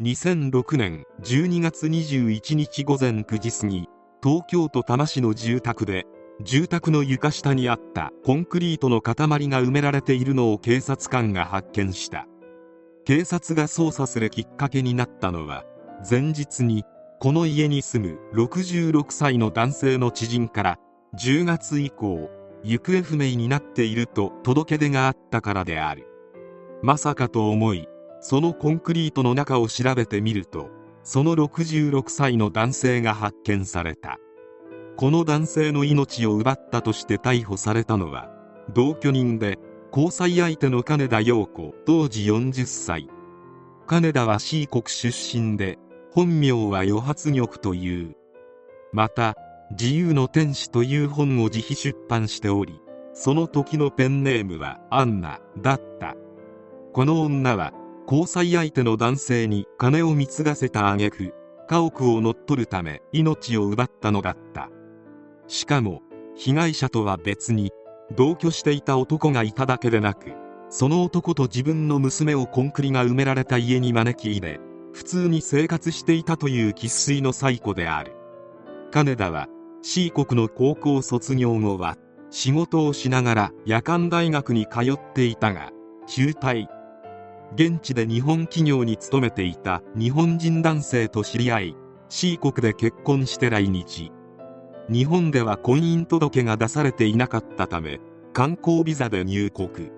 2006年12月21日午前9時過ぎ東京都多摩市の住宅で住宅の床下にあったコンクリートの塊が埋められているのを警察官が発見した。警察が捜査するきっかけになったのは前日にこの家に住む66歳の男性の知人から10月以降行方不明になっていると届け出があったからである。まさかと思いそのコンクリートの中を調べてみるとその66歳の男性が発見された。この男性の命を奪ったとして逮捕されたのは同居人で交際相手の金田陽子当時40歳。金田は C 国出身で本名は余発玉という。また自由の天使という本を自費出版しておりその時のペンネームはアンナだった。この女は交際相手の男性に金を貢がせた挙句家屋を乗っ取るため命を奪ったのだった。しかも被害者とは別に同居していた男がいただけでなくその男と自分の娘をコンクリが埋められた家に招き入れ普通に生活していたという生粋の最古である。金田は C 国の高校卒業後は仕事をしながら夜間大学に通っていたが中退。現地で日本企業に勤めていた日本人男性と知り合い C 国で結婚して来日。日本では婚姻届が出されていなかったため観光ビザで入国。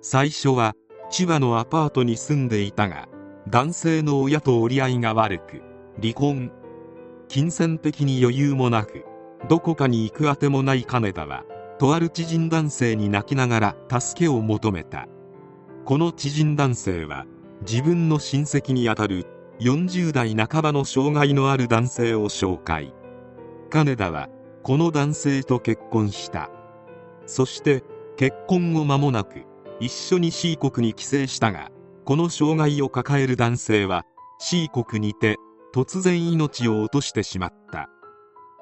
最初は千葉のアパートに住んでいたが男性の親と折り合いが悪く離婚。金銭的に余裕もなくどこかに行くあてもない金田はとある知人男性に泣きながら助けを求めた。この知人男性は自分の親戚にあたる40代半ばの障害のある男性を紹介。金田はこの男性と結婚した。そして結婚後間もなく一緒に C 国に帰省したがこの障害を抱える男性は C 国にて突然命を落としてしまった。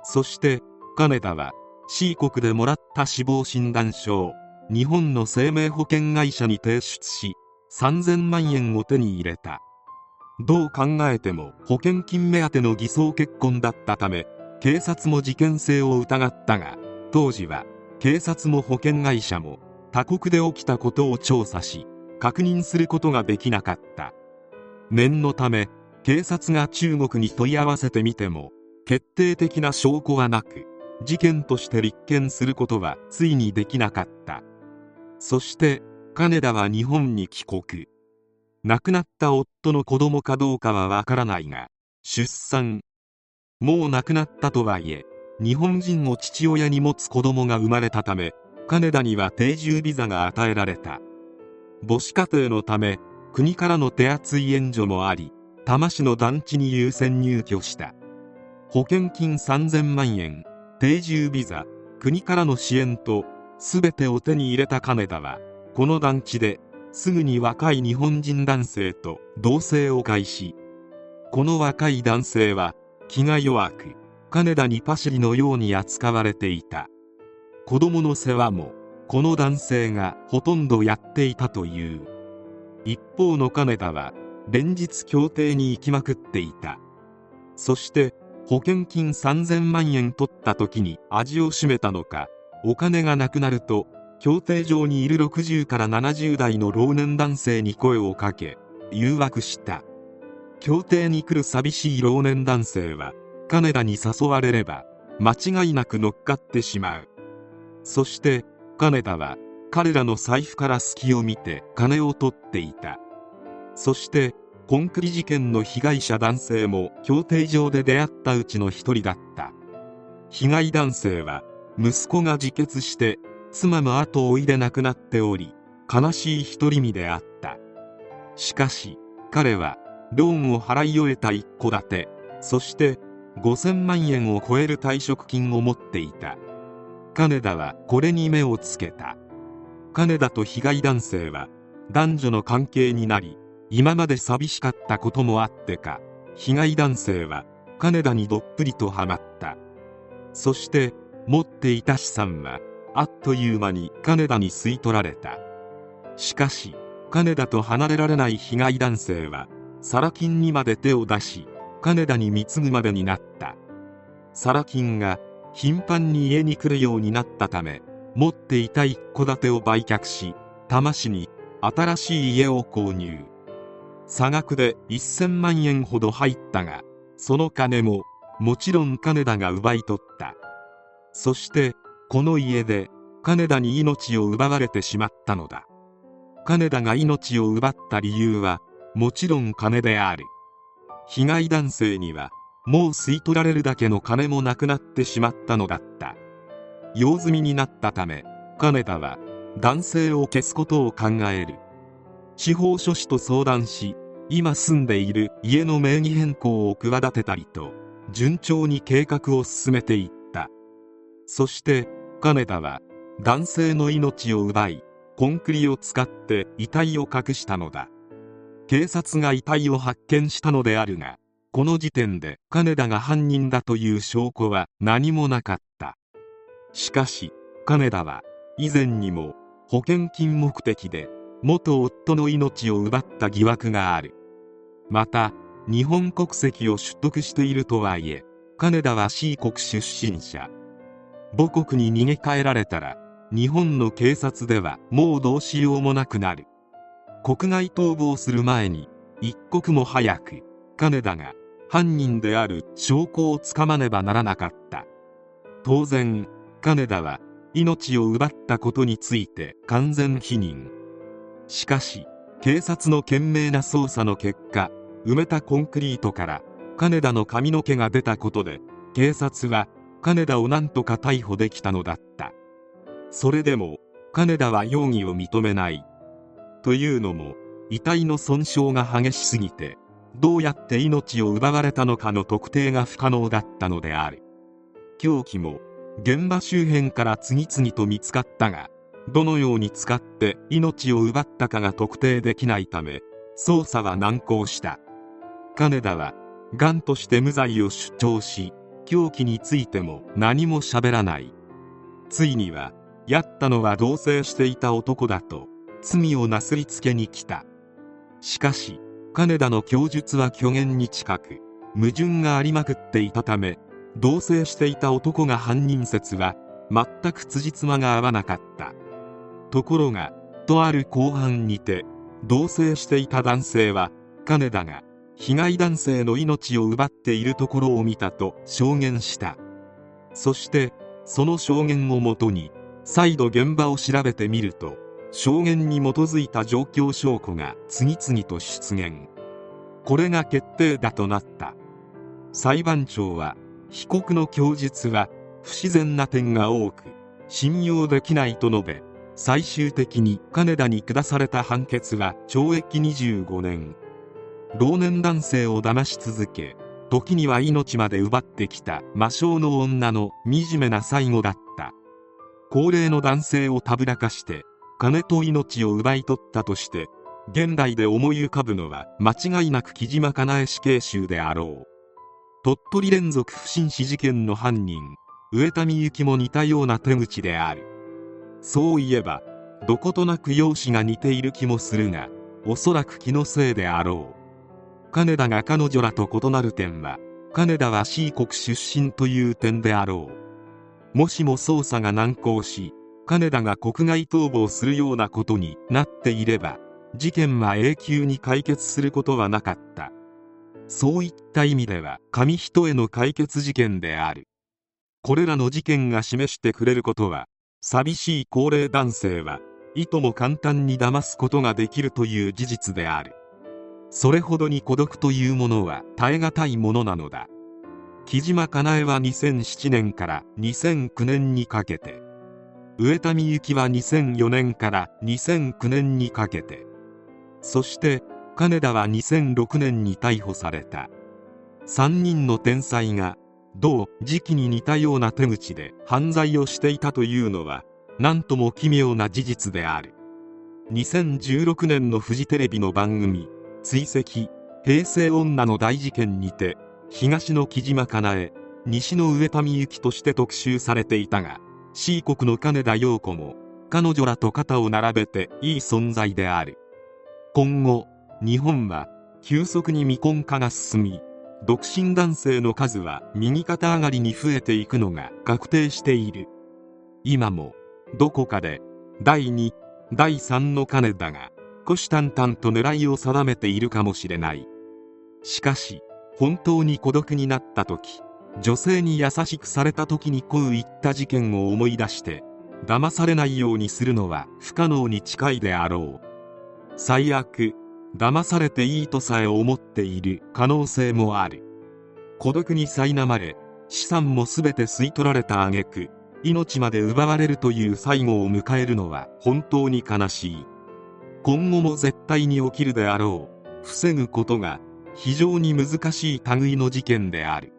そして金田は C 国でもらった死亡診断書を日本の生命保険会社に提出し3000万円を手に入れた。どう考えても保険金目当ての偽装結婚だったため警察も事件性を疑ったが当時は警察も保険会社も他国で起きたことを調査し確認することができなかった。念のため警察が中国に問い合わせてみても決定的な証拠はなく事件として立件することはついにできなかった。そして金田は日本に帰国。亡くなった夫の子供かどうかはわからないが出産。もう亡くなったとはいえ日本人を父親に持つ子供が生まれたため金田には定住ビザが与えられた。母子家庭のため国からの手厚い援助もあり多摩市の団地に優先入居した。保険金3000万円定住ビザ国からの支援と全てを手に入れた金田はこの団地ですぐに若い日本人男性と同棲を開始。この若い男性は気が弱く金田にパシリのように扱われていた。子供の世話もこの男性がほとんどやっていたという。一方の金田は連日協定に行きまくっていた。そして保険金3000万円取った時に味を占めたのかお金がなくなると協定上にいる60から70代の老年男性に声をかけ誘惑した。協定に来る寂しい老年男性は金田に誘われれば間違いなく乗っかってしまう。そして金田は彼らの財布から隙を見て金を取っていた。そしてコンクリ事件の被害者男性も協定上で出会ったうちの一人だった。被害男性は息子が自決して妻も後を追いで亡くなっており悲しい独り身であった。しかし彼はローンを払い終えた一戸建てそして5000万円を超える退職金を持っていた。金田はこれに目をつけた。金田と被害男性は男女の関係になり今まで寂しかったこともあってか被害男性は金田にどっぷりとはまった。そして持っていた資産はあっという間に金田に吸い取られた。しかし金田と離れられない被害男性はサラ金にまで手を出し金田に貢ぐまでになった。サラ金が頻繁に家に来るようになったため持っていた一戸建てを売却し多摩市に新しい家を購入。差額で1000万円ほど入ったがその金ももちろん金田が奪い取った。そしてこの家で金田に命を奪われてしまったのだ。金田が命を奪った理由はもちろん金である。被害男性にはもう吸い取られるだけの金もなくなってしまったのだった。用済みになったため金田は男性を消すことを考える。司法書士と相談し今住んでいる家の名義変更を企てたりと順調に計画を進めていた。そして金田は男性の命を奪いコンクリを使って遺体を隠したのだ。警察が遺体を発見したのであるがこの時点で金田が犯人だという証拠は何もなかった。しかし金田は以前にも保険金目的で元夫の命を奪った疑惑がある。また日本国籍を取得しているとはいえ金田は C 国出身者。母国に逃げ帰られたら日本の警察ではもうどうしようもなくなる。国外逃亡する前に一刻も早く金田が犯人である証拠をつかまねばならなかった。当然金田は命を奪ったことについて完全否認。しかし警察の懸命な捜査の結果埋めたコンクリートから金田の髪の毛が出たことで警察は金田を何とか逮捕できたのだった。それでも金田は容疑を認めない。というのも遺体の損傷が激しすぎてどうやって命を奪われたのかの特定が不可能だったのである。凶器も現場周辺から次々と見つかったがどのように使って命を奪ったかが特定できないため捜査は難航した。金田は癌として無罪を主張し凶器についても何も喋らない。ついにはやったのは同棲していた男だと罪をなすりつけに来た。しかし金田の供述は虚言に近く矛盾がありまくっていたため同棲していた男が犯人説は全く辻褄が合わなかった。ところがとある公判にて同棲していた男性は金田が被害男性の命を奪っているところを見たと証言した。そしてその証言をもとに再度現場を調べてみると証言に基づいた状況証拠が次々と出現。これが決定打となった。裁判長は被告の供述は不自然な点が多く信用できないと述べ最終的に金田に下された判決は懲役25年。老年男性を騙し続け時には命まで奪ってきた魔性の女の惨めな最後だった。高齢の男性をたぶらかして金と命を奪い取ったとして現代で思い浮かぶのは間違いなく木島かなえ死刑囚であろう。鳥取連続不審死事件の犯人上田美幸も似たような手口である。そういえばどことなく容姿が似ている気もするがおそらく気のせいであろう。金田が彼女らと異なる点は金田は C 国出身という点であろう。もしも捜査が難航し金田が国外逃亡するようなことになっていれば事件は永久に解決することはなかった。そういった意味では紙一重の解決事件である。これらの事件が示してくれることは寂しい高齢男性はいとも簡単に騙すことができるという事実である。それほどに孤独というものは耐え難いものなのだ。木島かなえは2007年から2009年にかけて。上田美幸は2004年から2009年にかけて。そして金田は2006年に逮捕された。3人の天才が同時期に似たような手口で犯罪をしていたというのは何とも奇妙な事実である。2016年のフジテレビの番組「追跡平成女の大事件」にて東の木島かなえ西の上田美幸として特集されていたが C 国の金田陽子も彼女らと肩を並べていい存在である。今後日本は急速に未婚化が進み独身男性の数は右肩上がりに増えていくのが確定している。今もどこかで第2第3の金だが虎視眈々と狙いを定めているかもしれない。しかし本当に孤独になった時女性に優しくされた時にこういった事件を思い出して騙されないようにするのは不可能に近いであろう。最悪騙されていいとさえ思っている可能性もある。孤独に苛まれ資産も全て吸い取られた挙句命まで奪われるという最後を迎えるのは本当に悲しい。今後も絶対に起きるであろう。防ぐことが非常に難しい類の事件である。